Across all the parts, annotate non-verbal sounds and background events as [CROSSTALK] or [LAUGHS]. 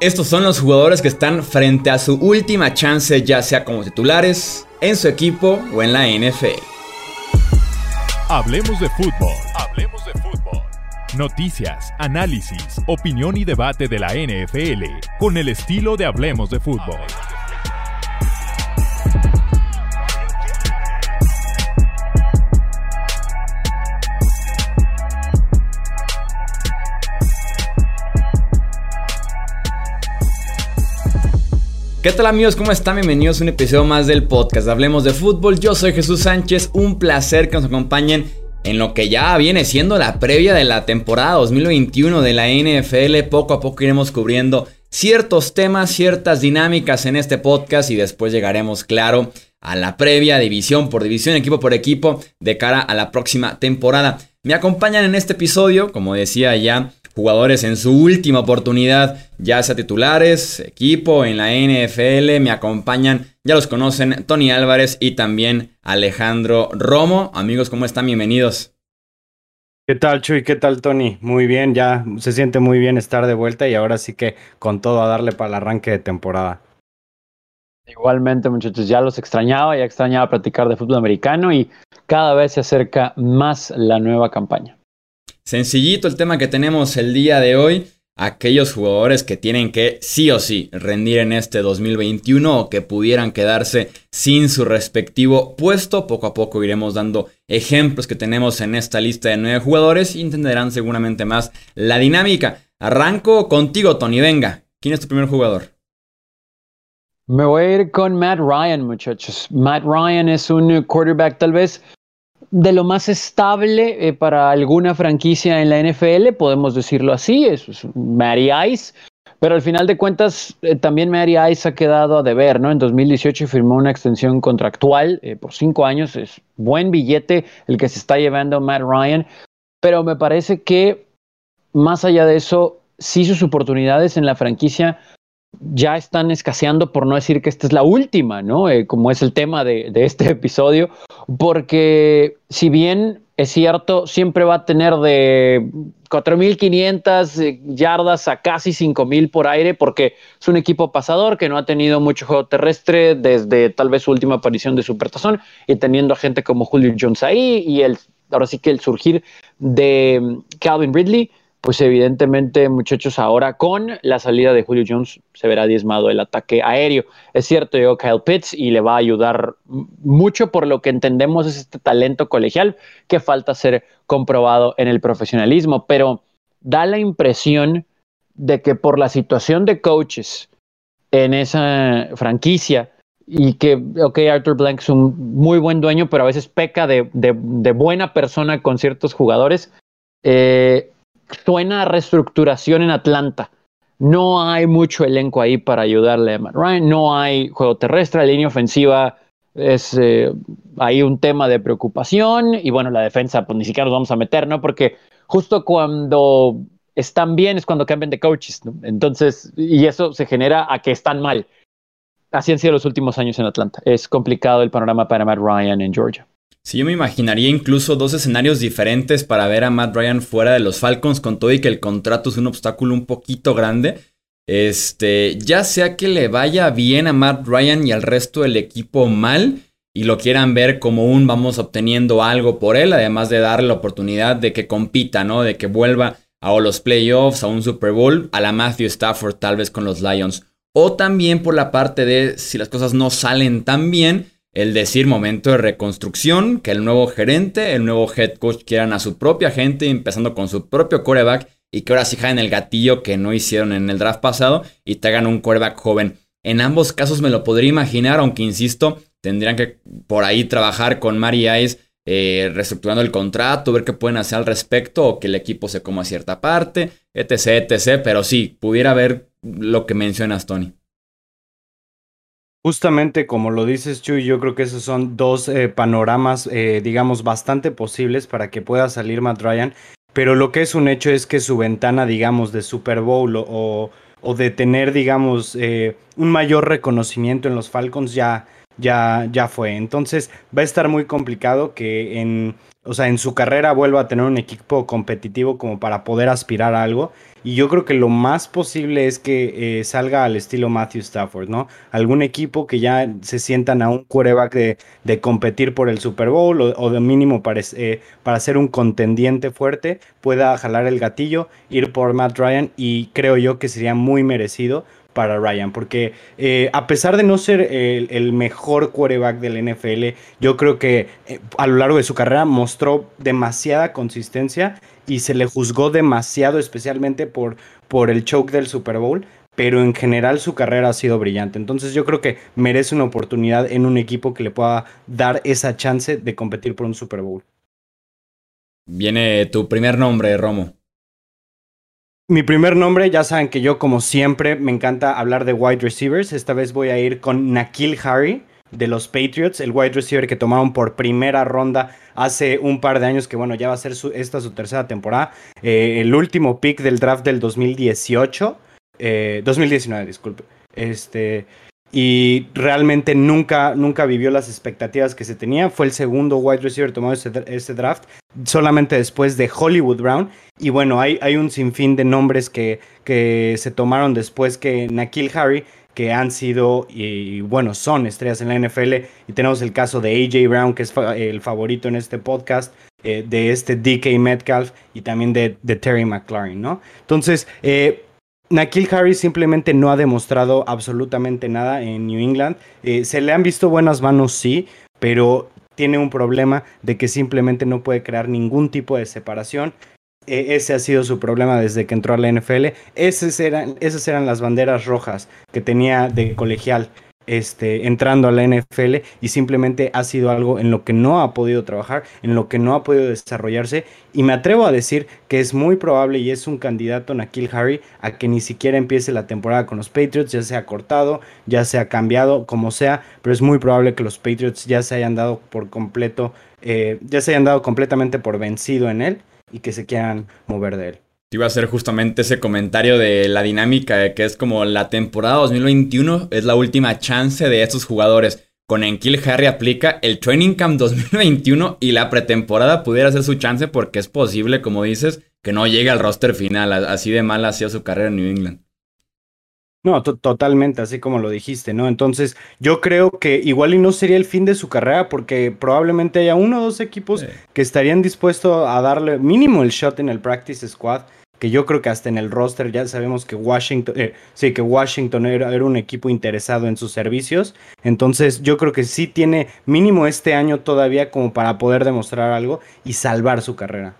Estos son los jugadores que están frente a su última chance, ya sea como titulares, en su equipo o en la NFL. Hablemos de fútbol. Hablemos de fútbol. Noticias, análisis, opinión y debate de la NFL con el estilo de Hablemos de fútbol. ¿Qué tal amigos? ¿Cómo están? Bienvenidos a un episodio más del podcast Hablemos de Fútbol. Yo soy Jesús Sánchez, un placer que nos acompañen en lo que ya viene siendo la previa de la temporada 2021 de la NFL. Poco a poco iremos cubriendo ciertos temas, ciertas dinámicas en este podcast y después llegaremos, claro, a la previa división por división, equipo por equipo, de cara a la próxima temporada. Me acompañan en este episodio, como decía ya, jugadores en su última oportunidad, ya sea titulares, equipo, en la NFL, me acompañan, ya los conocen, Tony Álvarez y también Alejandro Romo. Amigos, ¿cómo están? Bienvenidos. ¿Qué tal, Chuy? ¿Qué tal, Tony? Muy bien, ya se siente muy bien estar de vuelta y ahora sí que con todo a darle para el arranque de temporada. Igualmente, muchachos, ya los extrañaba, ya extrañaba platicar de fútbol americano y cada vez se acerca más la nueva campaña. Sencillito el tema que tenemos el día de hoy. Aquellos jugadores que tienen que sí o sí rendir en este 2021 o que pudieran quedarse sin su respectivo puesto. Poco a poco iremos dando ejemplos que tenemos en esta lista de nueve jugadores y entenderán seguramente más la dinámica. Arranco contigo, Tony. Venga, ¿quién es tu primer jugador? Me voy a ir con Matt Ryan, muchachos. Matt Ryan es un quarterback tal vez de lo más estable eh, para alguna franquicia en la NFL, podemos decirlo así, es, es Mary Ice, pero al final de cuentas eh, también Mary Ice ha quedado a deber, ¿no? En 2018 firmó una extensión contractual eh, por cinco años, es buen billete el que se está llevando Matt Ryan, pero me parece que más allá de eso, sí sus oportunidades en la franquicia ya están escaseando, por no decir que esta es la última, ¿no? Eh, como es el tema de, este [LAUGHS] episodio, porque si bien es cierto, siempre va a tener de 4.500 eh, yardas a casi 5.000 por aire, porque es un equipo pasador que no ha tenido mucho juego terrestre desde tal vez su última aparición de Supertazón, y teniendo a gente como Julio Jones ahí, y el, ahora sí que el surgir de mm, Calvin Ridley, pues evidentemente, muchachos, ahora con la salida de Julio Jones se verá diezmado el ataque aéreo. Es cierto, llegó Kyle Pitts y le va a ayudar mucho por lo que entendemos es este talento colegial que falta ser comprobado en el profesionalismo, pero da la impresión de que por la situación de coaches en esa franquicia y que, ok, Arthur Blank es un muy buen dueño, pero a veces peca de, buena persona con ciertos jugadores. Eh, suena a reestructuración en Atlanta. No hay mucho elenco ahí para ayudarle a Matt Ryan. No hay juego terrestre, la línea ofensiva es eh, ahí un tema de preocupación. Y bueno, la defensa, pues ni siquiera nos vamos a meter, ¿no? Porque justo cuando están bien es cuando cambian de coaches, ¿no? Entonces, y eso se genera a que están mal. Así han sido los últimos años en Atlanta. Es complicado el panorama para Matt Ryan en Georgia. Sí, yo me imaginaría incluso dos escenarios diferentes para ver a Matt Ryan fuera de los Falcons con todo y que el contrato es un obstáculo un poquito grande. Este, ya sea que le vaya bien a Matt Ryan y al resto del equipo mal y lo quieran ver como un vamos obteniendo algo por él, además de darle la oportunidad de que compita, ¿no? De que vuelva a los playoffs, a un Super Bowl, a la Matthew Stafford tal vez con los Lions. O también por la parte de si las cosas no salen tan bien, el decir momento de reconstrucción, que el nuevo gerente, el nuevo head coach quieran a su propia gente, empezando con su propio coreback, y que ahora sí en el gatillo que no hicieron en el draft pasado y te hagan un coreback joven. En ambos casos me lo podría imaginar, aunque insisto, tendrían que por ahí trabajar con Mary Ice, eh, reestructurando el contrato, ver qué pueden hacer al respecto, o que el equipo se coma cierta parte, etc, etc. Pero sí, pudiera ver lo que mencionas, Tony. Justamente como lo dices, Chuy, yo creo que esos son dos eh, panoramas, eh, digamos, bastante posibles para que pueda salir Matt Ryan. Pero lo que es un hecho es que su ventana, digamos, de Super Bowl o, o de tener, digamos, eh, un mayor reconocimiento en los Falcons ya, ya, ya fue. Entonces va a estar muy complicado que en, o sea, en su carrera vuelva a tener un equipo competitivo como para poder aspirar a algo. Y yo creo que lo más posible es que eh, salga al estilo Matthew Stafford, ¿no? Algún equipo que ya se sientan a un quarterback de, competir por el Super Bowl o, de mínimo para, eh, para ser un contendiente fuerte, pueda jalar el gatillo, ir por Matt Ryan y creo yo que sería muy merecido para Ryan, porque eh, a pesar de no ser el, mejor quarterback del NFL, yo creo que eh, a lo largo de su carrera mostró demasiada consistencia y se le juzgó demasiado, especialmente por, por el choke del Super Bowl, pero en general su carrera ha sido brillante. Entonces yo creo que merece una oportunidad en un equipo que le pueda dar esa chance de competir por un Super Bowl. Viene tu primer nombre, Romo. Mi primer nombre, ya saben que yo como siempre me encanta hablar de wide receivers. Esta vez voy a ir con Nakil Harry de los Patriots, el wide receiver que tomaron por primera ronda hace un par de años, que bueno, ya va a ser esta su tercera temporada. Eh, el último pick del draft del 2018, 2019, eh, disculpe. Este, y realmente nunca, nunca vivió las expectativas que se tenía. Fue el segundo wide receiver tomado ese, draft, solamente después de Hollywood Brown. Y bueno, hay, hay un sinfín de nombres que, que se tomaron después que Nakil Harry, que han sido y bueno, son estrellas en la NFL. Y tenemos el caso de AJ Brown, que es el favorito en este podcast, eh, de este DK Metcalf y también de, de Terry McLaurin, ¿no? Entonces, eh, Nakil Harris simplemente no ha demostrado absolutamente nada en New England. Eh, se le han visto buenas manos, sí, pero tiene un problema de que simplemente no puede crear ningún tipo de separación. E, ese ha sido su problema desde que entró a la NFL. esas eran las banderas rojas que tenía de colegial este, entrando a la NFL y simplemente ha sido algo en lo que no ha podido trabajar, en lo que no ha podido desarrollarse y me atrevo a decir que es muy probable y es un candidato Nakil Harry a que ni siquiera empiece la temporada con los Patriots, ya sea cortado, ya sea cambiado, como sea, pero es muy probable que los Patriots ya se hayan dado por completo, eh, ya se hayan dado completamente por vencido en él y que se quieran mover de él. Iba a hacer justamente ese comentario de la dinámica de que es como la temporada 2021 es la última chance de estos jugadores. Con Enkil Harry aplica el Training Camp 2021 y la pretemporada pudiera ser su chance porque es posible, como dices, que no llegue al roster final. Así de mal ha sido su carrera en New England. No, totalmente, así como lo dijiste, ¿no? Entonces, yo creo que igual y no sería el fin de su carrera porque probablemente haya uno o dos equipos que estarían dispuestos a darle mínimo el shot en el practice squad que yo creo que hasta en el roster ya sabemos que Washington, eh, sí, que Washington era, un equipo interesado en sus servicios. Entonces yo creo que sí tiene mínimo este año todavía como para poder demostrar algo y salvar su carrera.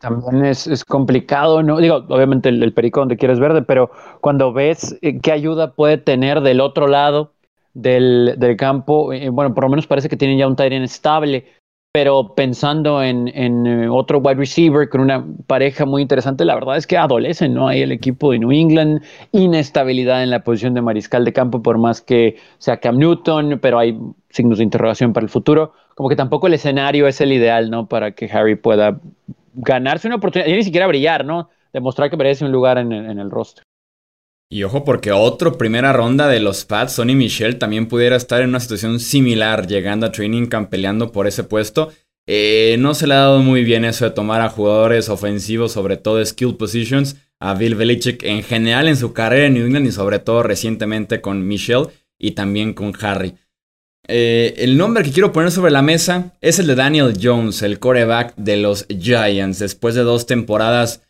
También es, complicado, ¿no? Digo, obviamente el, perico donde quieres verde, pero cuando ves eh, qué ayuda puede tener del otro lado del, del campo, eh, bueno, por lo menos parece que tienen ya un Tyrant estable pero pensando en, eh, otro wide receiver con una pareja muy interesante, la verdad es que adolecen, ¿no? Hay el equipo de New England, inestabilidad en la posición de mariscal de campo, por más que sea Cam Newton, pero hay signos de interrogación para el futuro. Como que tampoco el escenario es el ideal, ¿no? Para que Harry pueda ganarse una oportunidad, y ni siquiera brillar, ¿no? Demostrar que merece un lugar en, en el roster. Y ojo, porque otro primera ronda de los Pats, Sonny Michel, también pudiera estar en una situación similar, llegando a Training Camp peleando por ese puesto. Eh, no se le ha dado muy bien eso de tomar a jugadores ofensivos, sobre todo skill positions, a Bill Belichick en general en su carrera en New England y sobre todo recientemente con Michel y también con Harry. Eh, el nombre que quiero poner sobre la mesa es el de Daniel Jones, el coreback de los Giants, después de dos temporadas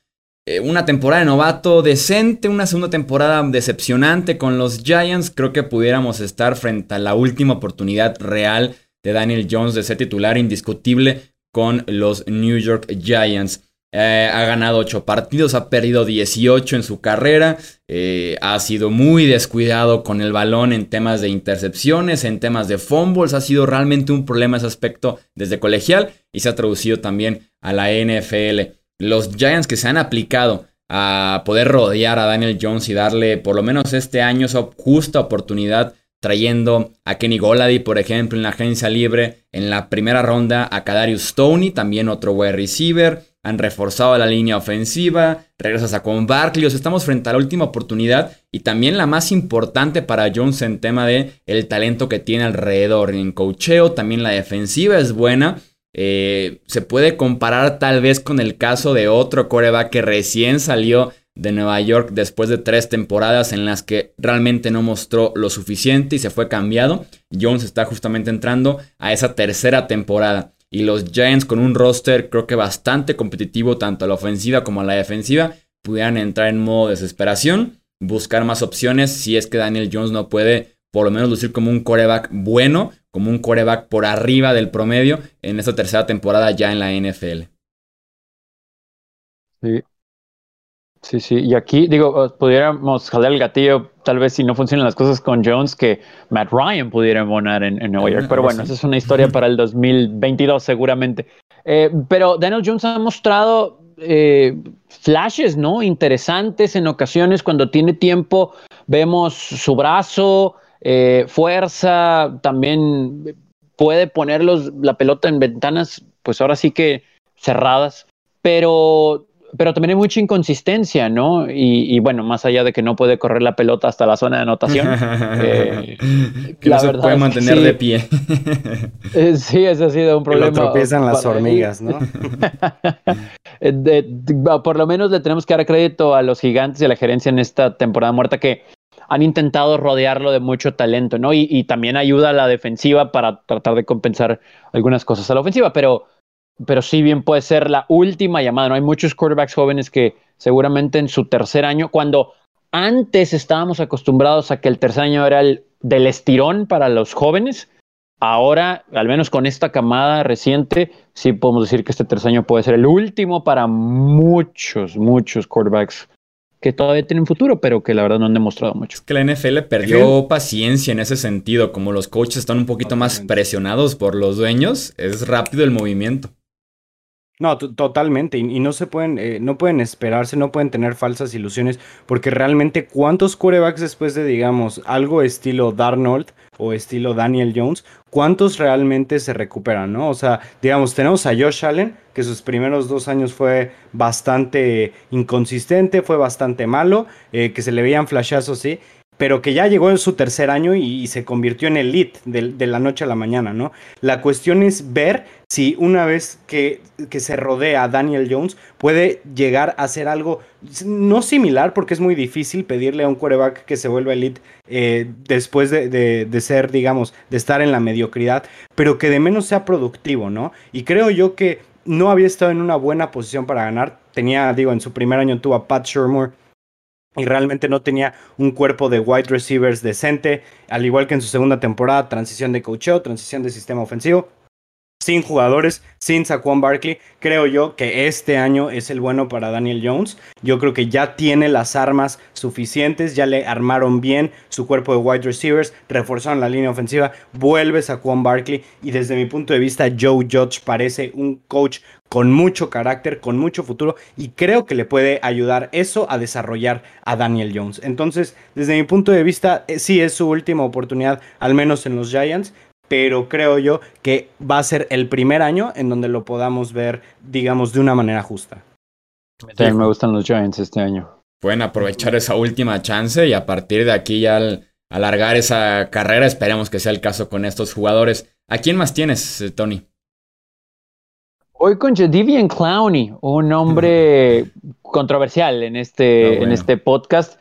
eh, una temporada de novato decente, una segunda temporada decepcionante con los Giants. Creo que pudiéramos estar frente a la última oportunidad real de Daniel Jones de ser titular indiscutible con los New York Giants. Eh, ha ganado 8 partidos, ha perdido 18 en su carrera, eh, ha sido muy descuidado con el balón en temas de intercepciones, en temas de fumbles, ha sido realmente un problema ese aspecto desde colegial y se ha traducido también a la NFL los Giants que se han aplicado a poder rodear a Daniel Jones y darle por lo menos este año esa justa oportunidad trayendo a Kenny Golady, por ejemplo, en la agencia libre, en la primera ronda a Kadarius Stoney, también otro wide receiver, han reforzado la línea ofensiva, regresas a con Barkley, estamos frente a la última oportunidad y también la más importante para Jones en tema de el talento que tiene alrededor en cocheo, también la defensiva es buena Eh, se puede comparar tal vez con el caso de otro coreback que recién salió de Nueva York después de tres temporadas en las que realmente no mostró lo suficiente y se fue cambiado. Jones está justamente entrando a esa tercera temporada. Y los Giants con un roster creo que bastante competitivo tanto a la ofensiva como a la defensiva pudieran entrar en modo desesperación, buscar más opciones si es que Daniel Jones no puede por lo menos lucir como un coreback bueno, como un coreback por arriba del promedio en esta tercera temporada ya en la NFL. Sí, Sí, sí, y aquí digo, pudiéramos jalar el gatillo, tal vez si no funcionan las cosas con Jones, que Matt Ryan pudiera embonar en, en Nueva York, pero bueno, esa es una historia para el 2022 seguramente. Eh, pero Daniel Jones ha mostrado eh, flashes, ¿no? Interesantes en ocasiones cuando tiene tiempo, vemos su brazo, eh, fuerza, también puede ponerlos la pelota en ventanas, pues ahora sí que cerradas, pero pero también hay mucha inconsistencia, ¿no? Y, bueno, más allá de que no puede correr la pelota hasta la zona de anotación. [LAUGHS] eh, que no se puede mantener de pie. [LAUGHS] Eh, sí, ese ha sido un problema. Que lo tropiezan las hormigas, ¿no? [LAUGHS] por lo menos le tenemos que dar crédito a los gigantes y a la gerencia en esta temporada muerta que han intentado rodearlo de mucho talento, ¿no? Y, y también ayuda a la defensiva para tratar de compensar algunas cosas a la ofensiva, pero pero sí bien puede ser la última llamada. ¿no? Hay muchos quarterbacks jóvenes que seguramente en su tercer año, cuando antes estábamos acostumbrados a que el tercer año era el del estirón para los jóvenes, ahora, al menos con esta camada reciente, sí podemos decir que este tercer año puede ser el último para muchos, muchos quarterbacks que todavía tienen futuro, pero que la verdad no han demostrado mucho. Es que la NFL perdió paciencia en ese sentido, como los coaches están un poquito más presionados por los dueños, es rápido el movimiento. No, totalmente. Y, no se pueden, eh, no pueden esperarse, no pueden tener falsas ilusiones, porque realmente cuántos quarterbacks después de, digamos, algo estilo Darnold o estilo Daniel Jones, cuántos realmente se recuperan, ¿no? O sea, digamos, tenemos a Josh Allen, que sus primeros dos años fue bastante inconsistente, fue bastante malo, eh, que se le veían flashazos, sí, pero que ya llegó en su tercer año y, se convirtió en elite de, de, la noche a la mañana, ¿no? La cuestión es ver si una vez que, que, se rodea a Daniel Jones puede llegar a hacer algo no similar, porque es muy difícil pedirle a un quarterback que se vuelva elite eh, después de, de, ser, digamos, de estar en la mediocridad, pero que de menos sea productivo, ¿no? Y creo yo que no había estado en una buena posición para ganar. Tenía, digo, en su primer año tuvo a Pat Shermour y realmente no tenía un cuerpo de wide receivers decente, al igual que en su segunda temporada, transición de coacheo, transición de sistema ofensivo sin jugadores, sin Saquon Barkley. Creo yo que este año es el bueno para Daniel Jones. Yo creo que ya tiene las armas suficientes, ya le armaron bien su cuerpo de wide receivers, reforzaron la línea ofensiva, vuelve Saquon Barkley y desde mi punto de vista Joe Judge parece un coach con mucho carácter, con mucho futuro y creo que le puede ayudar eso a desarrollar a Daniel Jones. Entonces, desde mi punto de vista, eh, sí es su última oportunidad, al menos en los Giants, pero creo yo que va a ser el primer año en donde lo podamos ver, digamos, de una manera justa. También me gustan los Giants este año. Pueden aprovechar esa última chance y a partir de aquí ya al alargar esa carrera, esperemos que sea el caso con estos jugadores. ¿A quién más tienes, eh, Tony? Hoy con Jadivian Clowney, un hombre [LAUGHS] controversial en este, ah, en este podcast.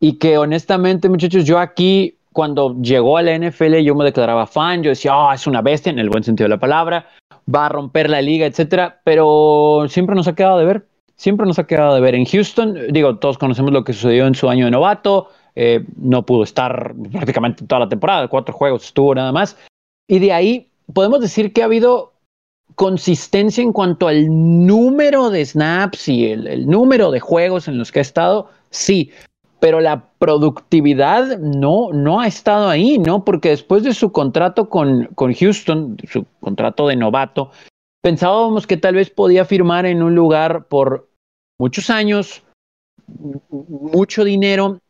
Y que honestamente, muchachos, yo aquí cuando llegó a la NFL yo me declaraba fan, yo decía, oh, es una bestia en el buen sentido de la palabra, va a romper la liga, etcétera, pero siempre nos ha quedado de ver, siempre nos ha quedado de ver. En Houston, digo, todos conocemos lo que sucedió en su año de novato, eh, no pudo estar prácticamente toda la temporada, cuatro juegos estuvo nada más, y de ahí podemos decir que ha habido consistencia en cuanto al número de snaps y el, el número de juegos en los que ha estado, sí, pero la productividad no, no ha estado ahí, ¿no? Porque después de su contrato con, con Houston, su contrato de novato, pensábamos que tal vez podía firmar en un lugar por muchos años, mucho dinero,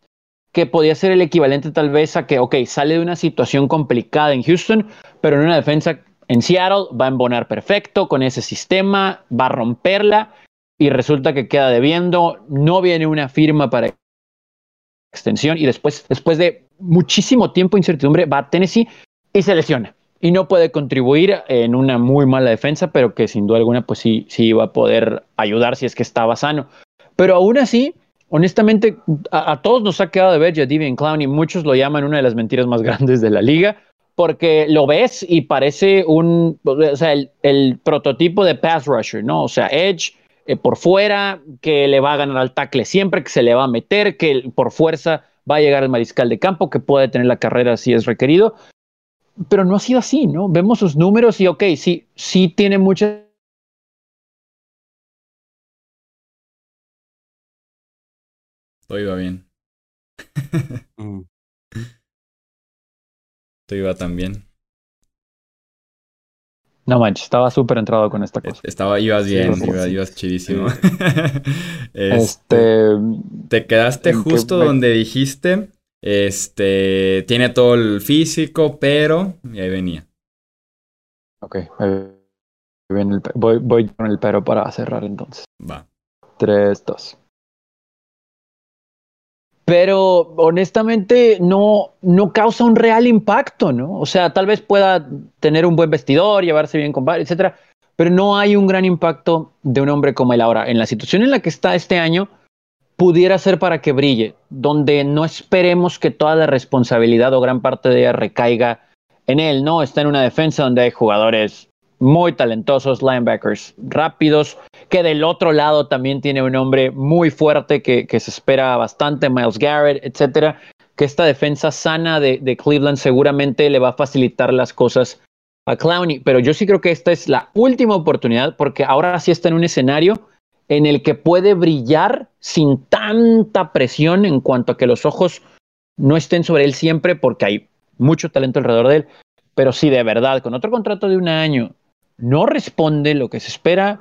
que podía ser el equivalente tal vez a que, ok, sale de una situación complicada en Houston, pero en una defensa en Seattle va a embonar perfecto con ese sistema, va a romperla y resulta que queda debiendo, no viene una firma para extensión y después, después de muchísimo tiempo de incertidumbre, va a Tennessee y se lesiona. y no puede contribuir en una muy mala defensa, pero que sin duda alguna pues sí, sí iba a poder ayudar si es que estaba sano. Pero aún así, honestamente, a, todos nos ha quedado de ver Jadivian Clowney, muchos lo llaman una de las mentiras más [LAUGHS] grandes de la liga, porque lo ves y parece un, o sea, el, prototipo de pass rusher, ¿no? O sea, Edge eh, por fuera, que le va a ganar al tackle siempre, que se le va a meter, que por fuerza va a llegar al mariscal de campo, que puede tener la carrera si es requerido. Pero no ha sido así, ¿no? Vemos sus números y, ok, sí, sí tiene mucha Todo iba bien. Mm. Iba también. No manches, estaba súper entrado con esta cosa. Estaba, ibas bien, ibas, chidísimo. [LAUGHS] Este, este, te quedaste justo donde dijiste, este, tiene todo el físico, pero, y ahí venía. Ok, voy, voy con el pero para cerrar entonces. Va. Tres, dos pero honestamente no, no causa un real impacto, ¿no? O sea, tal vez pueda tener un buen vestidor, llevarse bien con varios, etcétera, pero no hay un gran impacto de un hombre como él ahora. En la situación en la que está este año, pudiera ser para que brille, donde no esperemos que toda la responsabilidad o gran parte de ella recaiga en él, ¿no? Está en una defensa donde hay jugadores muy talentosos, linebackers rápidos, que del otro lado también tiene un hombre muy fuerte que, se espera bastante, Miles Garrett, etcétera, que esta defensa sana de, Cleveland seguramente le va a facilitar las cosas a Clowney, pero yo sí creo que esta es la última oportunidad porque ahora sí está en un escenario en el que puede brillar sin tanta presión en cuanto a que los ojos no estén sobre él siempre porque hay mucho talento alrededor de él, pero sí de verdad, con otro contrato de un año, no responde lo que se espera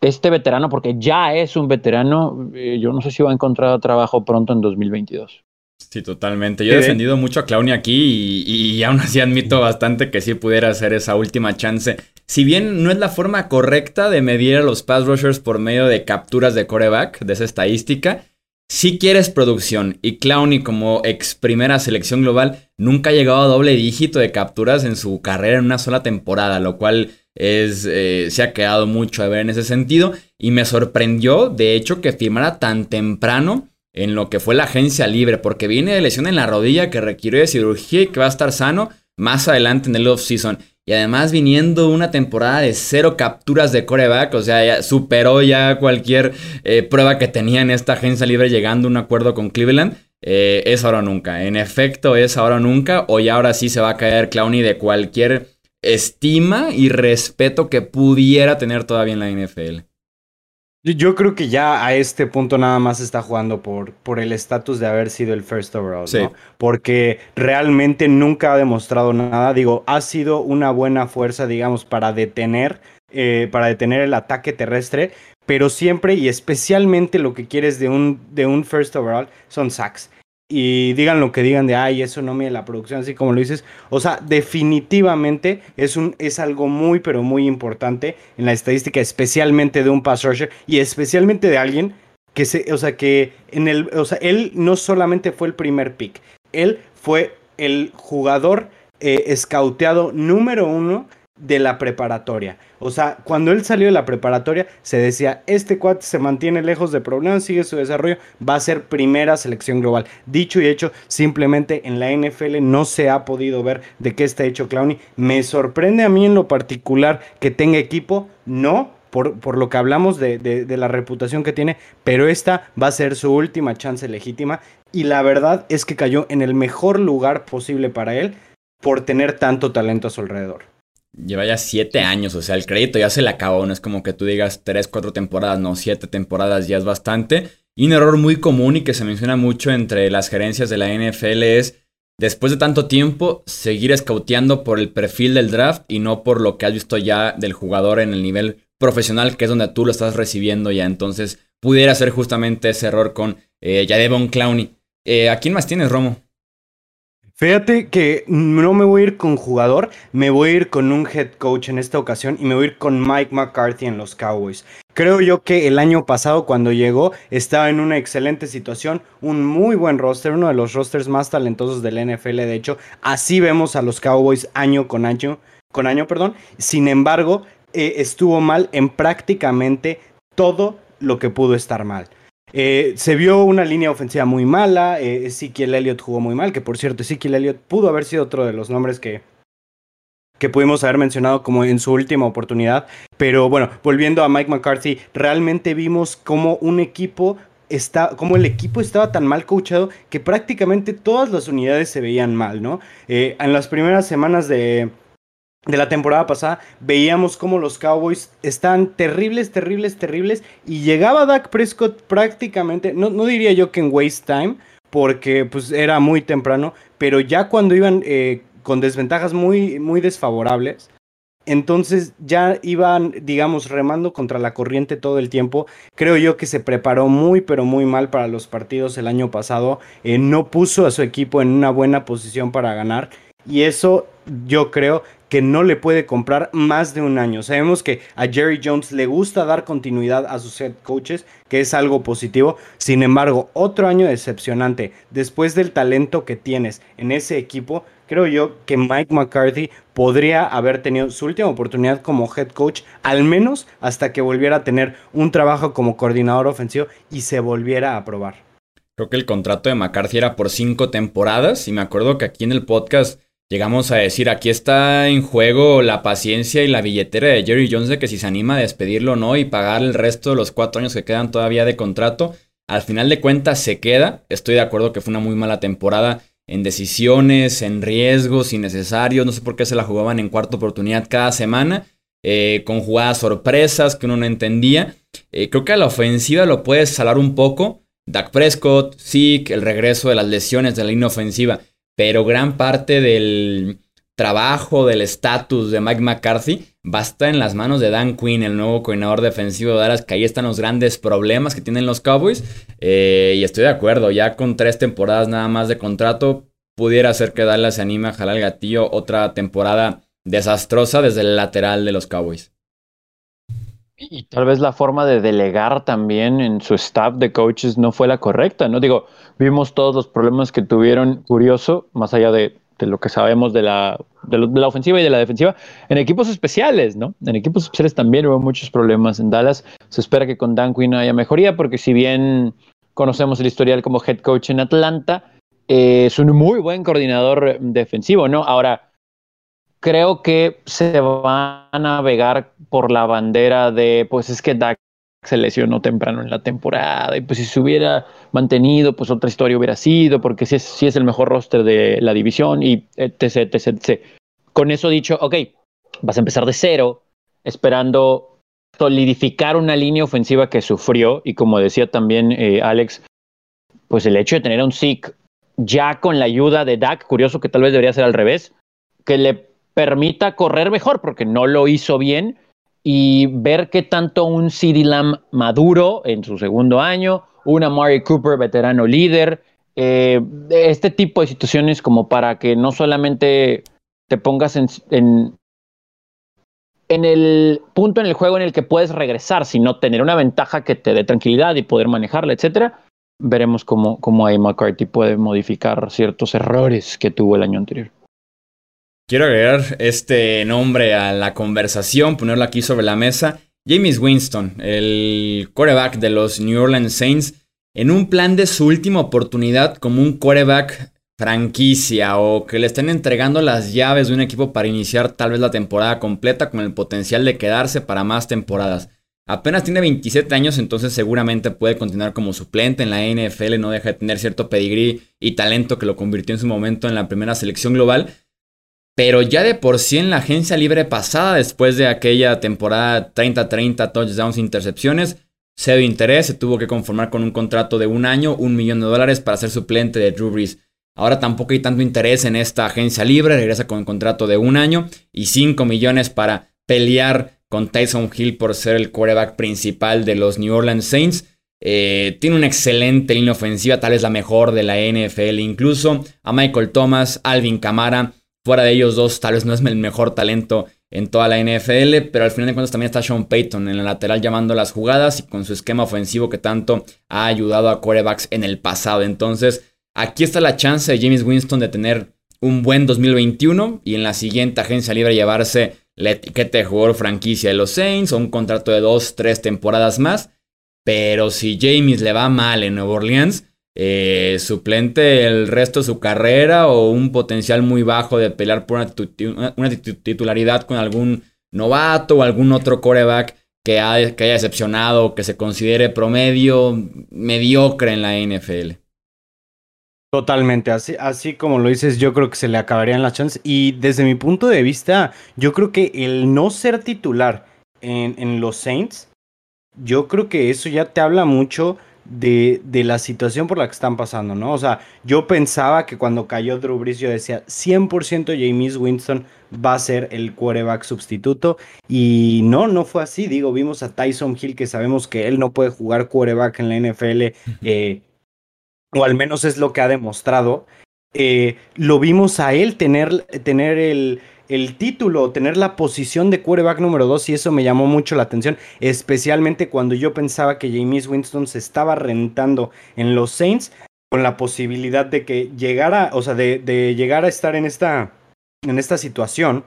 este veterano, porque ya es un veterano, eh, yo no sé si va a encontrar trabajo pronto en 2022. Sí, totalmente. Yo he defendido mucho a Clowney aquí y, y, aún así admito bastante que sí pudiera ser esa última chance. Si bien no es la forma correcta de medir a los pass rushers por medio de capturas de coreback, de esa estadística, si quieres producción y Clowney como ex primera selección global nunca ha llegado a doble dígito de capturas en su carrera en una sola temporada, lo cual es, eh, se ha quedado mucho a ver en ese sentido y me sorprendió de hecho que firmara tan temprano en lo que fue la agencia libre porque viene de lesión en la rodilla que requiere de cirugía y que va a estar sano más adelante en el off-season. Y además viniendo una temporada de cero capturas de coreback, o sea, ya superó ya cualquier eh, prueba que tenía en esta agencia libre llegando a un acuerdo con Cleveland. Eh, es ahora o nunca. En efecto, es ahora o nunca. Ya ahora sí se va a caer Clowney de cualquier estima y respeto que pudiera tener todavía en la NFL. Yo creo que ya a este punto nada más está jugando por, por el estatus de haber sido el first overall, ¿no? Porque realmente nunca ha demostrado nada. Digo, ha sido una buena fuerza, digamos, para detener, eh, para detener el ataque terrestre, pero siempre y especialmente lo que quieres de un, de un first overall son sacks y digan lo que digan de, ay, eso no mide la producción, así como lo dices. O sea, definitivamente es, un, es algo muy, pero muy importante en la estadística, especialmente de un pass rusher y especialmente de alguien que se, o sea, que en el, o sea, él no solamente fue el primer pick, él fue el jugador eh, escauteado número uno de la preparatoria. O sea, cuando él salió de la preparatoria, se decía, este cuate se mantiene lejos de problemas, sigue su desarrollo, va a ser primera selección global. Dicho y hecho, simplemente en la NFL no se ha podido ver de qué está hecho Clowney. Me sorprende a mí en lo particular que tenga equipo, no. Por, por lo que hablamos de, de la reputación que tiene, pero esta va a ser su última chance legítima y la verdad es que cayó en el mejor lugar posible para él por tener tanto talento a su alrededor lleva ya siete años, o sea, el crédito ya se le acabó, no es como que tú digas tres, cuatro temporadas, no, siete temporadas ya es bastante. Y un error muy común y que se menciona mucho entre las gerencias de la NFL es, después de tanto tiempo, seguir escauteando por el perfil del draft y no por lo que has visto ya del jugador en el nivel profesional, que es donde tú lo estás recibiendo ya. Entonces, pudiera ser justamente ese error con eh, Devon Clowney. Eh, ¿A quién más tienes, Romo? Fíjate que no me voy a ir con jugador, me voy a ir con un head coach en esta ocasión y me voy a ir con Mike McCarthy en los Cowboys. Creo yo que el año pasado cuando llegó estaba en una excelente situación, un muy buen roster, uno de los rosters más talentosos del NFL, de hecho, así vemos a los Cowboys año con año, con año, perdón. Sin embargo, eh, estuvo mal en prácticamente todo lo que pudo estar mal. Eh, se vio una línea ofensiva muy mala. Eh, Ezekiel Elliott jugó muy mal. Que por cierto, Ezekiel Elliott pudo haber sido otro de los nombres que, que pudimos haber mencionado como en su última oportunidad. Pero bueno, volviendo a Mike McCarthy, realmente vimos como un equipo está, como el equipo estaba tan mal coachado que prácticamente todas las unidades se veían mal, ¿no? Eh, en las primeras semanas de, de la temporada pasada, veíamos como los Cowboys están terribles, terribles, terribles. Y llegaba Dak Prescott prácticamente, no, no diría yo que en waste time, porque pues era muy temprano, pero ya cuando iban eh, con desventajas muy, muy desfavorables, entonces ya iban, digamos, remando contra la corriente todo el tiempo. Creo yo que se preparó muy, pero muy mal para los partidos el año pasado. Eh, no puso a su equipo en una buena posición para ganar. Y eso yo creo que no le puede comprar más de un año. Sabemos que a Jerry Jones le gusta dar continuidad a sus head coaches, que es algo positivo. Sin embargo, otro año decepcionante. Después del talento que tienes en ese equipo, creo yo que Mike McCarthy podría haber tenido su última oportunidad como head coach, al menos hasta que volviera a tener un trabajo como coordinador ofensivo y se volviera a probar. Creo que el contrato de McCarthy era por cinco temporadas y me acuerdo que aquí en el podcast llegamos a decir, aquí está en juego la paciencia y la billetera de Jerry Jones de que si se anima a despedirlo o no y pagar el resto de los cuatro años que quedan todavía de contrato, al final de cuentas se queda. Estoy de acuerdo que fue una muy mala temporada en decisiones, en riesgos innecesarios, no sé por qué se la jugaban en cuarta oportunidad cada semana, eh, con jugadas sorpresas que uno no entendía. Eh, creo que a la ofensiva lo puedes salar un poco. Dak Prescott, Zeke, el regreso de las lesiones de la línea ofensiva pero gran parte del trabajo, del estatus de Mike McCarthy va a estar en las manos de Dan Quinn, el nuevo coordinador defensivo de Dallas, que ahí están los grandes problemas que tienen los Cowboys. Eh, y estoy de acuerdo, ya con tres temporadas nada más de contrato, pudiera ser que Dallas se anime a jalar el gatillo otra temporada desastrosa desde el lateral de los Cowboys. Y tal vez la forma de delegar también en su staff de coaches no fue la correcta, ¿no? Digo, vimos todos los problemas que tuvieron, curioso, más allá de, lo que sabemos de la, de, la ofensiva y de la defensiva, en equipos especiales, ¿no? En equipos especiales también hubo muchos problemas en Dallas. Se espera que con Dan Quinn haya mejoría, porque si bien conocemos el historial como head coach en Atlanta, eh, es un muy buen coordinador defensivo, ¿no? Ahora, creo que se va a navegar por la bandera de, pues es que Dak se lesionó temprano en la temporada y pues si se hubiera mantenido, pues otra historia hubiera sido, porque si es, es el mejor roster de la división y etc, etc, etc. Con eso dicho, ok, vas a empezar de cero, esperando solidificar una línea ofensiva que sufrió y como decía también eh, Alex, pues el hecho de tener a un SIC ya con la ayuda de Dak, curioso que tal vez debería ser al revés, que le permita correr mejor, porque no lo hizo bien, y ver qué tanto un CD Lamb maduro en su segundo año, una Mari Cooper veterano líder, eh, este tipo de situaciones como para que no solamente te pongas en, en, el punto en el juego en el que puedes regresar, sino tener una ventaja que te dé tranquilidad y poder manejarla, etcétera. Veremos cómo, cómo ahí McCarthy puede modificar ciertos errores que tuvo el año anterior. Quiero agregar este nombre a la conversación, ponerlo aquí sobre la mesa. James Winston, el quarterback de los New Orleans Saints, en un plan de su última oportunidad como un quarterback franquicia o que le estén entregando las llaves de un equipo para iniciar tal vez la temporada completa con el potencial de quedarse para más temporadas. Apenas tiene 27 años, entonces seguramente puede continuar como suplente en la NFL, no deja de tener cierto pedigrí y talento que lo convirtió en su momento en la primera selección global. Pero ya de por sí en la agencia libre pasada, después de aquella temporada 30-30 touchdowns intercepciones, cero interés, se tuvo que conformar con un contrato de un año, un millón de dólares para ser suplente de Drew Brees. Ahora tampoco hay tanto interés en esta agencia libre, regresa con un contrato de un año y 5 millones para pelear con Tyson Hill por ser el quarterback principal de los New Orleans Saints. Eh, tiene una excelente línea ofensiva, tal vez la mejor de la NFL incluso. A Michael Thomas, Alvin Kamara, fuera de ellos dos, tal vez no es el mejor talento en toda la NFL, pero al final de cuentas también está Sean Payton en la lateral llamando las jugadas y con su esquema ofensivo que tanto ha ayudado a quarterbacks en el pasado. Entonces, aquí está la chance de James Winston de tener un buen 2021 y en la siguiente agencia libre llevarse la etiqueta de jugador franquicia de los Saints o un contrato de dos, tres temporadas más. Pero si James le va mal en Nueva Orleans, eh, suplente el resto de su carrera o un potencial muy bajo de pelear por una, titularidad con algún novato o algún otro coreback que, que haya decepcionado o que se considere promedio mediocre en la NFL. Totalmente, así, así como lo dices, yo creo que se le acabarían las chances. Y desde mi punto de vista, yo creo que el no ser titular en, en los Saints, yo creo que eso ya te habla mucho de, de, la situación por la que están pasando, ¿no? O sea, yo pensaba que cuando cayó Drew Brees, yo decía 100% James Winston va a ser el quarterback sustituto. Y no, no fue así. Digo, vimos a Tyson Hill, que sabemos que él no puede jugar quarterback en la NFL. Eh, o al menos es lo que ha demostrado, eh, lo vimos a él tener, tener el, el, título, tener la posición de quarterback número 2 y eso me llamó mucho la atención, especialmente cuando yo pensaba que James Winston se estaba rentando en los Saints con la posibilidad de que llegara, o sea, de, llegar a estar en esta, en esta situación,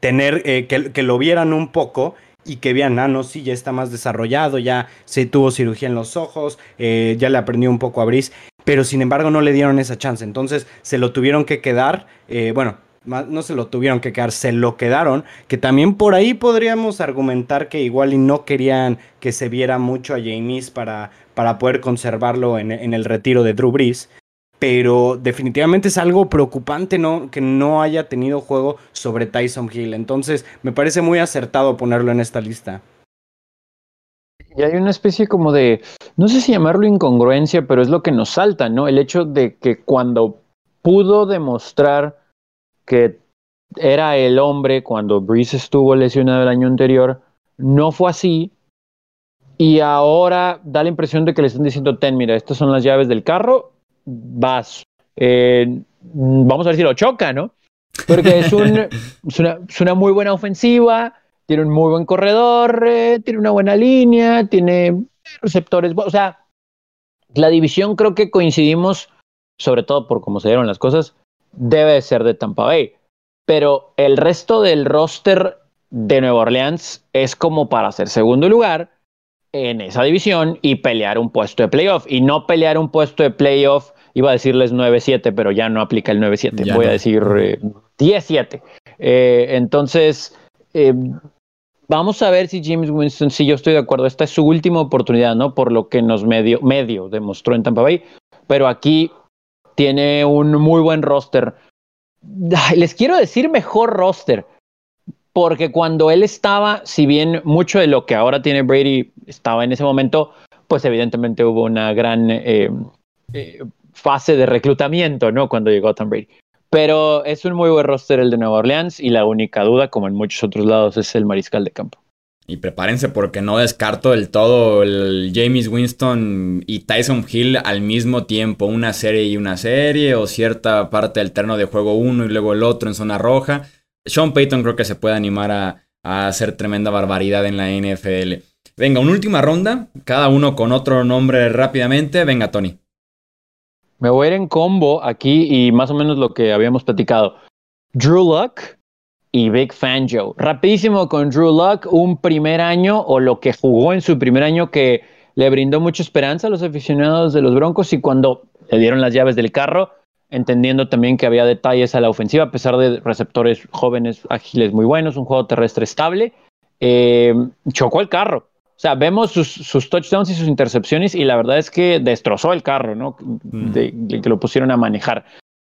tener, eh, que, que lo vieran un poco y que vean, ah, no, sí, ya está más desarrollado, ya se tuvo cirugía en los ojos, eh, ya le aprendió un poco a Brice, pero sin embargo no le dieron esa chance, entonces se lo tuvieron que quedar, eh, bueno, no se lo tuvieron que quedar, se lo quedaron, que también por ahí podríamos argumentar que igual y no querían que se viera mucho a James para, para poder conservarlo en, el retiro de Drew Brees, pero definitivamente es algo preocupante ¿no? que no haya tenido juego sobre Tyson Hill. Entonces, me parece muy acertado ponerlo en esta lista. Y hay una especie como de, no sé si llamarlo incongruencia, pero es lo que nos salta, ¿no? El hecho de que cuando pudo demostrar que era el hombre cuando Breeze estuvo lesionado el año anterior, no fue así. Y ahora da la impresión de que le están diciendo, ten, mira, estas son las llaves del carro, vas, eh, vamos a ver si lo choca, ¿no? Porque es, un, [LAUGHS] es, una, muy buena ofensiva, tiene un muy buen corredor, eh, tiene una buena línea, tiene receptores, o sea, la división creo que coincidimos, sobre todo por cómo se dieron las cosas, debe ser de Tampa Bay. Pero el resto del roster de Nueva Orleans es como para ser segundo lugar en esa división y pelear un puesto de playoff. Y no pelear un puesto de playoff Iba a decirles 9-7, pero ya no aplica el 9-7. Voy a decir 10-7. Eh, eh, entonces, eh, vamos a ver si James Winston, si yo estoy de acuerdo, esta es su última oportunidad, ¿no? Por lo que nos medio, medio demostró en Tampa Bay. Pero aquí tiene un muy buen roster. Les quiero decir mejor roster, porque cuando él estaba, si bien mucho de lo que ahora tiene Brady estaba en ese momento, pues evidentemente hubo una gran fase de reclutamiento, ¿no? Cuando llegó Tom Brady. Pero es un muy buen roster el de Nueva Orleans y la única duda, como en muchos otros lados, es el mariscal de campo. Y prepárense porque no descarto del todo el James Winston y Tyson Hill al mismo tiempo, una serie y una serie, o cierta parte del de juego uno y luego el otro en zona roja. Sean Payton creo que se puede animar a, a hacer tremenda barbaridad en la NFL. Venga, una última ronda, cada uno con otro nombre rápidamente. Venga, Tony. Me voy a ir en combo aquí y más o menos lo que habíamos platicado. Drew Luck y Big Fangio. Rapidísimo con Drew Luck, un primer año o lo que jugó en su primer año que le brindó mucha esperanza a los aficionados de los Broncos y cuando le dieron las llaves del carro, entendiendo también que había detalles a la ofensiva, a pesar de receptores jóvenes, ágiles muy buenos, un juego terrestre estable, eh, chocó el carro. O sea, vemos sus, touchdowns y sus intercepciones y la verdad es que destrozó el carro, ¿no? Mm. De, que lo pusieron a manejar.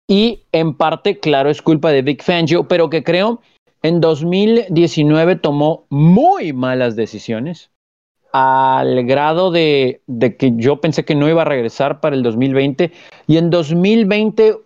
Y en parte, claro, es culpa de Big Fangio, pero que creo en 2019 tomó muy malas decisiones al grado de, de, que yo pensé que no iba a regresar para el 2020 y en 2020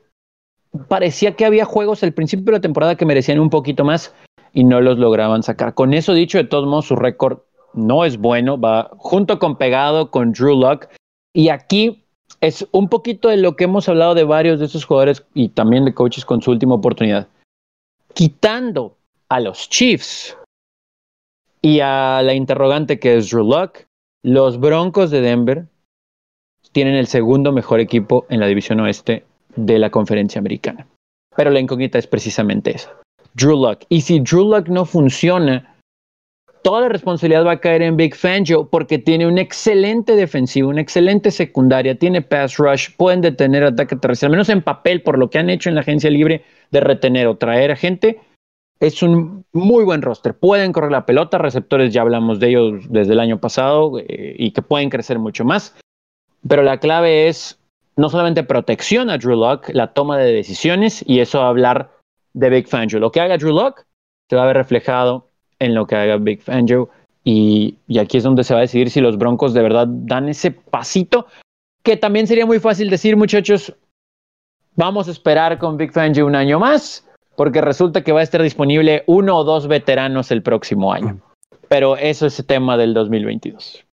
parecía que había juegos al principio de la temporada que merecían un poquito más y no los lograban sacar. Con eso dicho, de todos modos, su récord no es bueno, va junto con pegado con Drew Lock. Y aquí es un poquito de lo que hemos hablado de varios de esos jugadores y también de coaches con su última oportunidad. Quitando a los Chiefs y a la interrogante que es Drew Lock, los Broncos de Denver tienen el segundo mejor equipo en la división oeste de la conferencia americana. Pero la incógnita es precisamente esa. Drew Lock. Y si Drew Lock no funciona, toda la responsabilidad va a caer en Big Fangio porque tiene un excelente defensivo, una excelente secundaria, tiene pass rush, pueden detener ataque terrestre, al menos en papel, por lo que han hecho en la agencia libre de retener o traer a gente. Es un muy buen roster. Pueden correr la pelota, receptores ya hablamos de ellos desde el año pasado eh, y que pueden crecer mucho más. Pero la clave es no solamente protección a Drew Lock, la toma de decisiones y eso hablar de Big Fangio. Lo que haga Drew Lock se va a ver reflejado en lo que haga Big Fangio. Y, y, aquí es donde se va a decidir si los Broncos de verdad dan ese pasito, que también sería muy fácil decir, muchachos, vamos a esperar con Big Fangio un año más, porque resulta que va a estar disponible uno o dos veteranos el próximo año. Pero eso es el tema del 2022.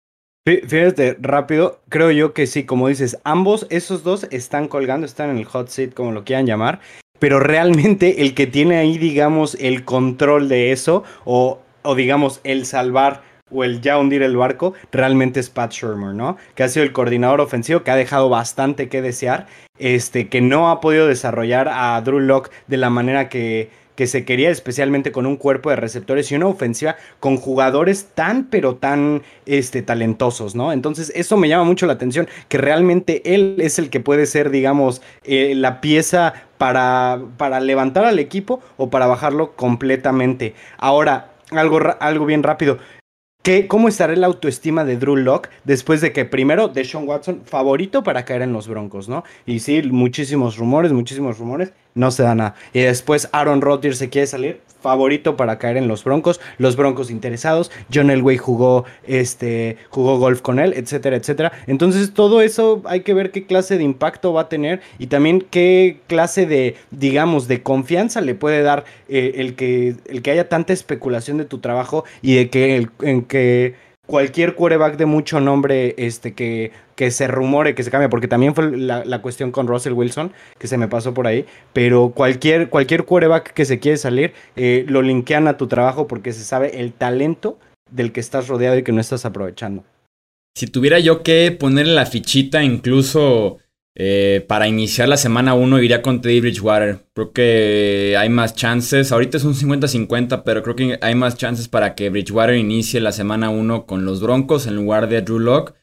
Fíjate, rápido, creo yo que sí, como dices, ambos, esos dos están colgando, están en el hot seat, como lo quieran llamar, pero realmente el que tiene ahí, digamos, el control de eso, o, o digamos, el salvar o el ya hundir el barco, realmente es Pat Shermer, ¿no? Que ha sido el coordinador ofensivo, que ha dejado bastante que desear, este, que no ha podido desarrollar a Drew Locke de la manera que, que se quería, especialmente con un cuerpo de receptores y una ofensiva con jugadores tan, pero tan este, talentosos, ¿no? Entonces, eso me llama mucho la atención, que realmente él es el que puede ser, digamos, eh, la pieza para, para levantar al equipo o para bajarlo completamente. Ahora, algo, algo bien rápido. ¿Qué, ¿Cómo estará la autoestima de Drew Locke después de que primero Deshaun Watson favorito para caer en los Broncos, ¿no? Y sí, muchísimos rumores, muchísimos rumores no se da nada. Y después Aaron Rodgers se quiere salir, favorito para caer en los Broncos, los Broncos interesados, John Elway jugó este jugó golf con él, etcétera, etcétera. Entonces, todo eso hay que ver qué clase de impacto va a tener y también qué clase de digamos de confianza le puede dar eh, el que el que haya tanta especulación de tu trabajo y de que el, en que cualquier quarterback de mucho nombre este, que, que se rumore, que se cambie, porque también fue la, cuestión con Russell Wilson, que se me pasó por ahí, pero cualquier, cualquier quarterback que se quiere salir, eh, lo linkean a tu trabajo porque se sabe el talento del que estás rodeado y que no estás aprovechando. Si tuviera yo que ponerle la fichita incluso eh, para iniciar la semana 1 iría con Teddy Bridgewater. Creo que hay más chances. Ahorita es un 50-50, pero creo que hay más chances para que Bridgewater inicie la semana 1 con los Broncos en lugar de Drew Locke.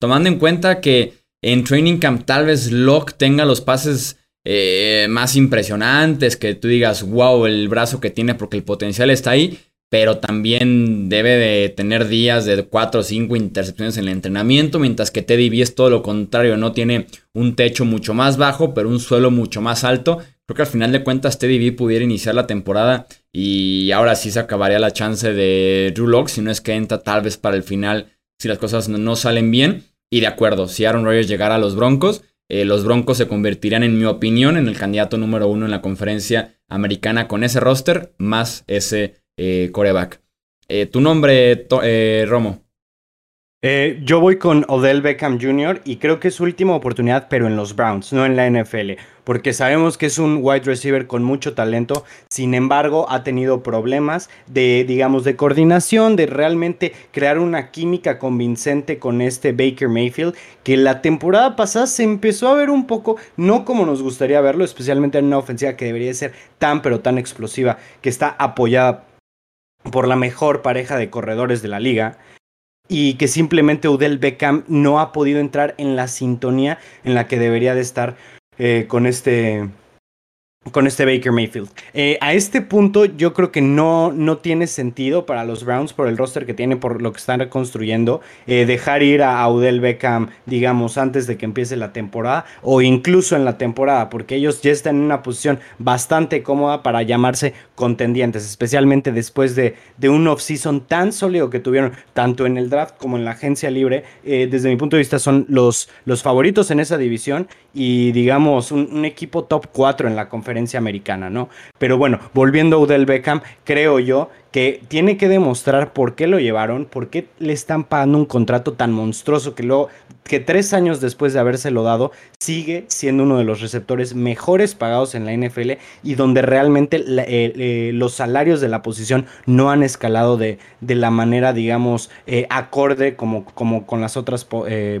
Tomando en cuenta que en Training Camp tal vez Locke tenga los pases eh, más impresionantes, que tú digas, wow, el brazo que tiene porque el potencial está ahí pero también debe de tener días de 4 o 5 intercepciones en el entrenamiento, mientras que Teddy B es todo lo contrario, no tiene un techo mucho más bajo, pero un suelo mucho más alto. Creo que al final de cuentas Teddy B pudiera iniciar la temporada y ahora sí se acabaría la chance de Drew Locke, si no es que entra tal vez para el final si las cosas no, salen bien. Y de acuerdo, si Aaron Rodgers llegara a los Broncos, eh, los Broncos se convertirían, en mi opinión, en el candidato número uno en la conferencia americana con ese roster, más ese eh, coreback. Eh, ¿Tu nombre, eh, Romo? yo voy con Odell Beckham Jr. y creo que es su última oportunidad, pero en los Browns, no en la NFL, porque sabemos que es un wide receiver con mucho talento, sin embargo ha tenido problemas de, digamos, de coordinación, de realmente crear una química convincente con este Baker Mayfield, que la temporada pasada se empezó a ver un poco, no como nos gustaría verlo, especialmente en una ofensiva que debería ser tan, pero tan explosiva, que está apoyada por la mejor pareja de corredores de la liga y que simplemente Udell Beckham no ha podido entrar en la sintonía en la que debería de estar eh, con este con este Baker Mayfield. Eh, a este punto yo creo que no, no tiene sentido para los Browns por el roster que tiene, por lo que están reconstruyendo, eh, dejar ir a Odell Beckham, digamos, antes de que empiece la temporada o incluso en la temporada, porque ellos ya están en una posición bastante cómoda para llamarse contendientes, especialmente después de, de un off-season tan sólido que tuvieron tanto en el draft como en la agencia libre. Eh, desde mi punto de vista son los, los favoritos en esa división y digamos un, un equipo top 4 en la conferencia americana, ¿no? Pero bueno, volviendo a Odell Beckham, creo yo que tiene que demostrar por qué lo llevaron, por qué le están pagando un contrato tan monstruoso que luego que tres años después de habérselo dado, sigue siendo uno de los receptores mejores pagados en la NFL y donde realmente eh, eh, los salarios de la posición no han escalado de, de la manera, digamos, eh, acorde como, como con las otras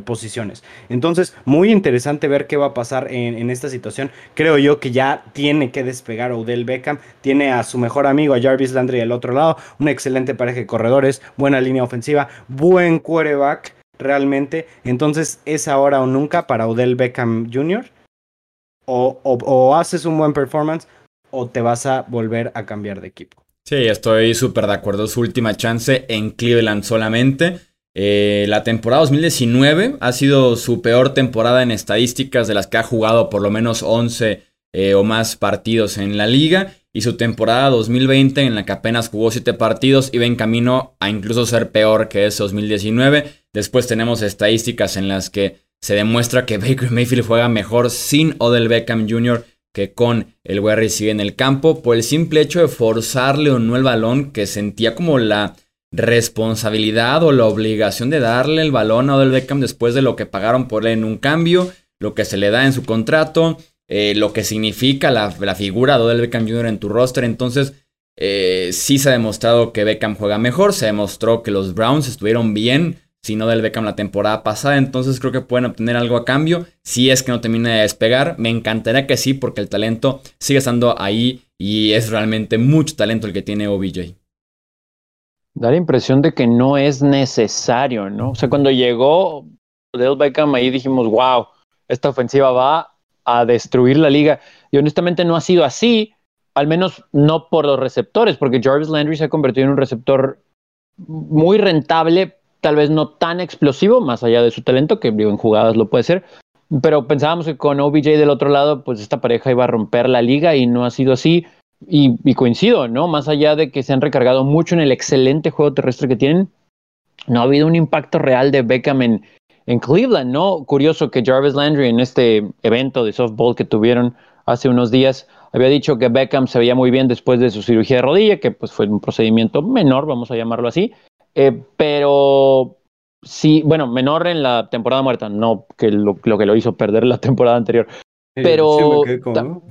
posiciones. Entonces, muy interesante ver qué va a pasar en, esta situación. Creo yo que ya tiene que despegar Odell Beckham, tiene a su mejor amigo, a Jarvis Landry al otro lado, una excelente pareja de corredores, buena línea ofensiva, buen quarterback realmente. Entonces es ahora o nunca para Odell Beckham Jr. O, haces un buen performance o te vas a volver a cambiar de equipo. Sí, estoy súper de acuerdo. Su última chance en Cleveland solamente. Eh, la temporada 2019 ha sido su peor temporada en estadísticas de las que ha jugado por lo menos 11 eh, o más partidos en la liga y su temporada 2020 en la que apenas jugó 7 partidos iba en camino a incluso ser peor que ese 2019. Después tenemos estadísticas en las que se demuestra que Baker Mayfield juega mejor sin Odell Beckham Jr. que con el wide sigue en el campo por el simple hecho de forzarle o no el balón que sentía como la responsabilidad o la obligación de darle el balón a Odell Beckham después de lo que pagaron por él en un cambio, lo que se le da en su contrato eh, lo que significa la, figura de Odell Beckham Jr. en tu roster. Entonces, eh, sí se ha demostrado que Beckham juega mejor. Se demostró que los Browns estuvieron bien sin Odell Beckham la temporada pasada. Entonces, creo que pueden obtener algo a cambio. Si es que no termina de despegar, me encantaría que sí, porque el talento sigue estando ahí y es realmente mucho talento el que tiene OBJ. Da la impresión de que no es necesario, ¿no? O sea, cuando llegó Odell Beckham ahí dijimos, wow, esta ofensiva va a destruir la liga. Y honestamente no ha sido así, al menos no por los receptores, porque Jarvis Landry se ha convertido en un receptor muy rentable, tal vez no tan explosivo, más allá de su talento, que digo, en jugadas lo puede ser. Pero pensábamos que con OBJ del otro lado, pues esta pareja iba a romper la liga y no ha sido así. Y, y coincido, ¿no? Más allá de que se han recargado mucho en el excelente juego terrestre que tienen, no ha habido un impacto real de Beckham en, en Cleveland, ¿no? Curioso que Jarvis Landry en este evento de softball que tuvieron hace unos días había dicho que Beckham se veía muy bien después de su cirugía de rodilla, que pues fue un procedimiento menor, vamos a llamarlo así, eh, pero sí, bueno, menor en la temporada muerta, no que lo, que lo hizo perder la [LAUGHS] temporada anterior. Pero Sí,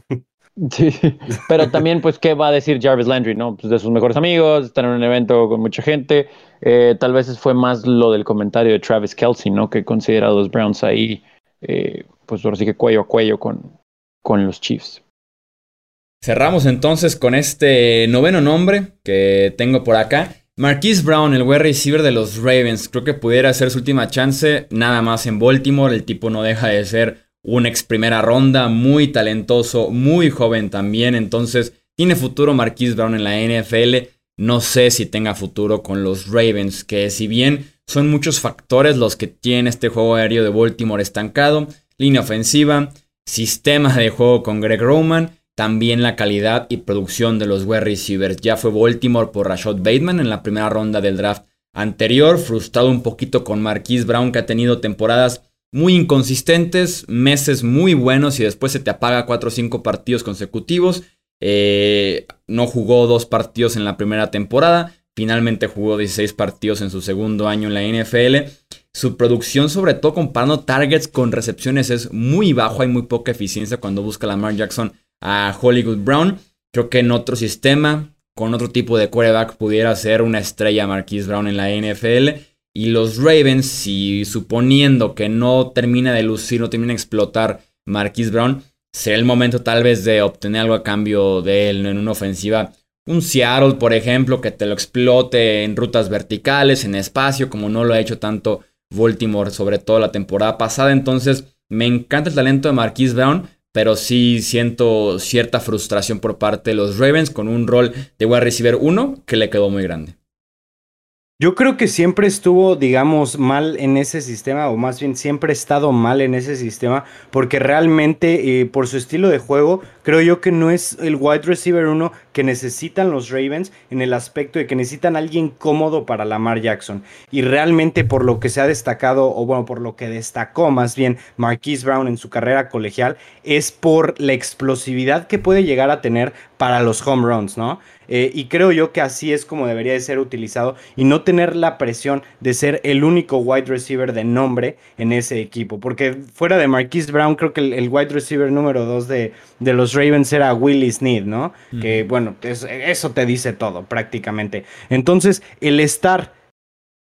[LAUGHS] [LAUGHS] pero también, pues, ¿qué va a decir Jarvis Landry, no? Pues de sus mejores amigos, estar en un evento con mucha gente. Eh, tal vez fue más lo del comentario de Travis Kelsey, ¿no? Que considera a los Browns ahí, eh, pues ahora sí que cuello a cuello con, con los Chiefs. Cerramos entonces con este noveno nombre que tengo por acá. Marquise Brown, el wide receiver de los Ravens. Creo que pudiera ser su última chance, nada más en Baltimore. El tipo no deja de ser un ex primera ronda, muy talentoso, muy joven también. Entonces, tiene futuro Marquise Brown en la NFL. No sé si tenga futuro con los Ravens, que si bien son muchos factores los que tiene este juego aéreo de Baltimore estancado, línea ofensiva, sistema de juego con Greg Roman, también la calidad y producción de los wide receivers. Ya fue Baltimore por Rashad Bateman en la primera ronda del draft anterior, frustrado un poquito con Marquise Brown que ha tenido temporadas muy inconsistentes, meses muy buenos y después se te apaga 4 o 5 partidos consecutivos. Eh, no jugó dos partidos en la primera temporada, finalmente jugó 16 partidos en su segundo año en la NFL. Su producción, sobre todo comparando targets con recepciones, es muy bajo, hay muy poca eficiencia cuando busca Lamar Jackson a Hollywood Brown. Creo que en otro sistema, con otro tipo de quarterback, pudiera ser una estrella Marquise Brown en la NFL. Y los Ravens, si suponiendo que no termina de lucir, no termina de explotar Marquise Brown, será el momento tal vez de obtener algo a cambio de él en una ofensiva. Un Seattle, por ejemplo, que te lo explote en rutas verticales, en espacio, como no lo ha hecho tanto Baltimore, sobre todo la temporada pasada. Entonces, me encanta el talento de Marquise Brown, pero sí siento cierta frustración por parte de los Ravens con un rol de wide receiver 1 que le quedó muy grande. Yo creo que siempre estuvo, digamos, mal en ese sistema, o más bien siempre ha estado mal en ese sistema, porque realmente eh, por su estilo de juego, creo yo que no es el wide receiver uno que necesitan los Ravens en el aspecto de que necesitan alguien cómodo para Lamar Jackson. Y realmente por lo que se ha destacado, o bueno, por lo que destacó más bien Marquise Brown en su carrera colegial, es por la explosividad que puede llegar a tener para los home runs, ¿no? Eh, y creo yo que así es como debería de ser utilizado y no tener la presión de ser el único wide receiver de nombre en ese equipo. Porque fuera de Marquise Brown, creo que el, wide receiver número dos de, de, los Ravens era Willie Sneed, ¿no? Que bueno, eso te dice todo prácticamente. Entonces, el estar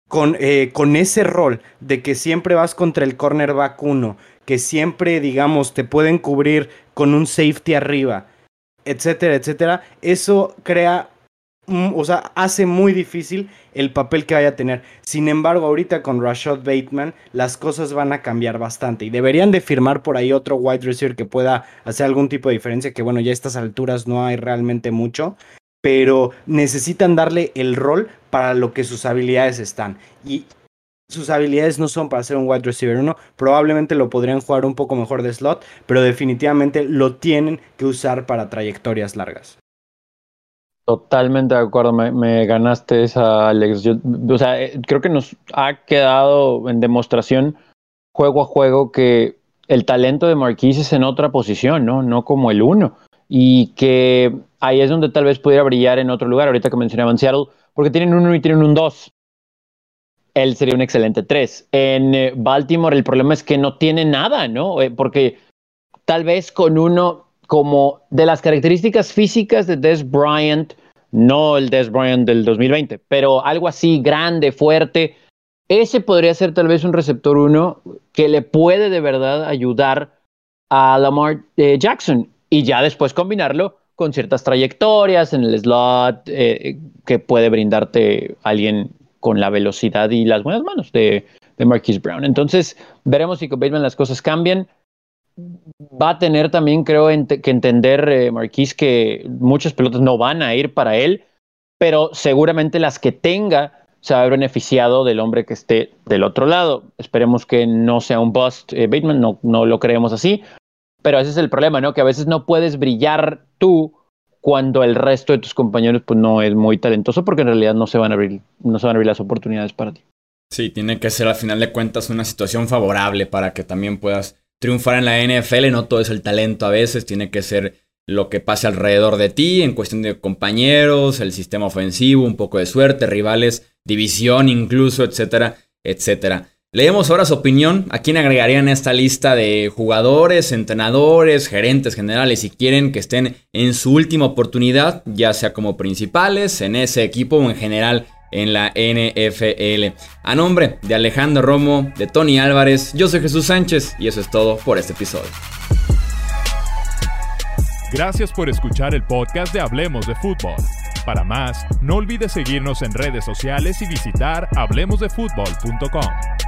con, eh, con ese rol de que siempre vas contra el cornerback 1, que siempre, digamos, te pueden cubrir con un safety arriba etcétera, etcétera, eso crea, o sea, hace muy difícil el papel que vaya a tener. Sin embargo, ahorita con Rashad Bateman las cosas van a cambiar bastante y deberían de firmar por ahí otro wide receiver que pueda hacer algún tipo de diferencia, que bueno, ya a estas alturas no hay realmente mucho, pero necesitan darle el rol para lo que sus habilidades están. Y sus habilidades no son para ser un wide receiver uno. Probablemente lo podrían jugar un poco mejor de slot, pero definitivamente lo tienen que usar para trayectorias largas. Totalmente de acuerdo, me, ganaste esa, Alex. o sea, eh, creo que nos ha quedado en demostración juego a juego que el talento de Marquise es en otra posición, ¿no? No como el uno. Y que ahí es donde tal vez pudiera brillar en otro lugar, ahorita que mencionaban Seattle, porque tienen uno y tienen un dos él sería un excelente 3. En eh, Baltimore el problema es que no tiene nada, ¿no? Eh, porque tal vez con uno como de las características físicas de Des Bryant, no el Des Bryant del 2020, pero algo así grande, fuerte, ese podría ser tal vez un receptor 1 que le puede de verdad ayudar a Lamar eh, Jackson y ya después combinarlo con ciertas trayectorias en el slot que puede brindarte alguien con la velocidad y las buenas manos de, de Marquise Brown. Entonces, veremos si con Bateman las cosas cambian. Va a tener también, creo, que entender eh, Marquise que muchas pelotas no van a ir para él, pero seguramente las que tenga se va a haber beneficiado del hombre que esté del otro lado. Esperemos que no sea un bust eh, Bateman, no, no lo creemos así, pero ese es el problema, ¿no? Que a veces no puedes brillar tú cuando el resto de tus compañeros pues no es muy talentoso porque en realidad no se van a abrir, no se van a abrir las oportunidades para ti. Sí, tiene que ser al final de cuentas una situación favorable para que también puedas triunfar en la NFL. No todo es el talento a veces, tiene que ser lo que pase alrededor de ti en cuestión de compañeros, el sistema ofensivo, un poco de suerte, rivales, división incluso, etcétera, etcétera. Leemos ahora su opinión. ¿A quién agregarían esta lista de jugadores, entrenadores, gerentes generales si quieren que estén en su última oportunidad, ya sea como principales en ese equipo o en general en la NFL? A nombre de Alejandro Romo, de Tony Álvarez, yo soy Jesús Sánchez y eso es todo por este episodio. Gracias por escuchar el podcast de Hablemos de Fútbol. Para más, no olvides seguirnos en redes sociales y visitar hablemosdefutbol.com.